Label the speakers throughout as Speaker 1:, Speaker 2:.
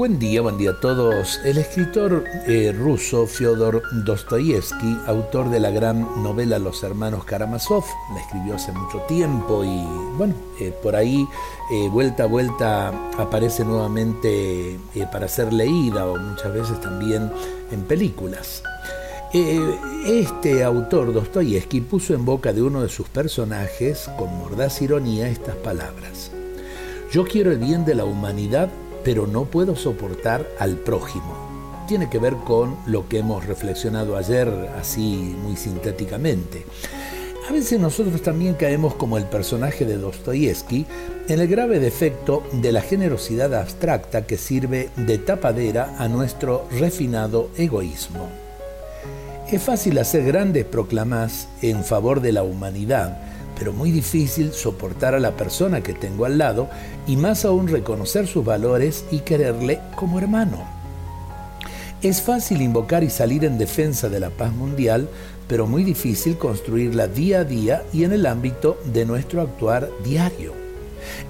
Speaker 1: Buen día, buen día a todos. El escritor eh, ruso Fyodor Dostoyevsky, autor de la gran novela Los hermanos Karamazov, la escribió hace mucho tiempo y bueno, eh, por ahí eh, vuelta a vuelta aparece nuevamente para ser leída o muchas veces también en películas. este autor Dostoyevsky puso en boca de uno de sus personajes con mordaz ironía estas palabras. Yo quiero el bien de la humanidad pero no puedo soportar al prójimo. Tiene que ver con lo que hemos reflexionado ayer así muy sintéticamente. A veces nosotros también caemos como el personaje de Dostoyevsky en el grave defecto de la generosidad abstracta que sirve de tapadera a nuestro refinado egoísmo. Es fácil hacer grandes proclamas en favor de la humanidad, pero muy difícil soportar a la persona que tengo al lado y más aún reconocer sus valores y quererle como hermano. Es fácil invocar y salir en defensa de la paz mundial, pero muy difícil construirla día a día y en el ámbito de nuestro actuar diario.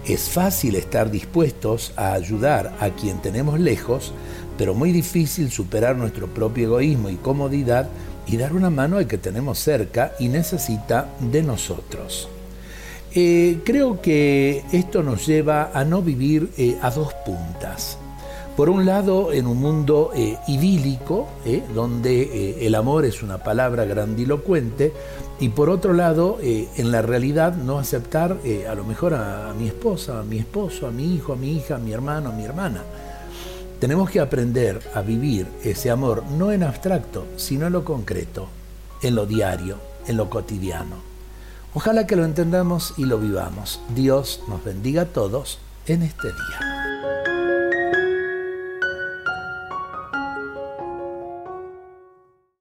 Speaker 1: Es fácil estar dispuestos a ayudar a quien tenemos lejos, pero muy difícil superar nuestro propio egoísmo y comodidad y dar una mano al que tenemos cerca y necesita de nosotros. Eh, creo que esto nos lleva a no vivir eh, a dos puntas. Por un lado, en un mundo eh, idílico, donde el amor es una palabra grandilocuente, y por otro lado, en la realidad, no aceptar a lo mejor a, a mi esposa, a mi esposo, a mi hijo, a mi hija, a mi hermano, a mi hermana. Tenemos que aprender a vivir ese amor no en abstracto, sino en lo concreto, en lo diario, en lo cotidiano. Ojalá que lo entendamos y lo vivamos. Dios nos bendiga a todos en este día.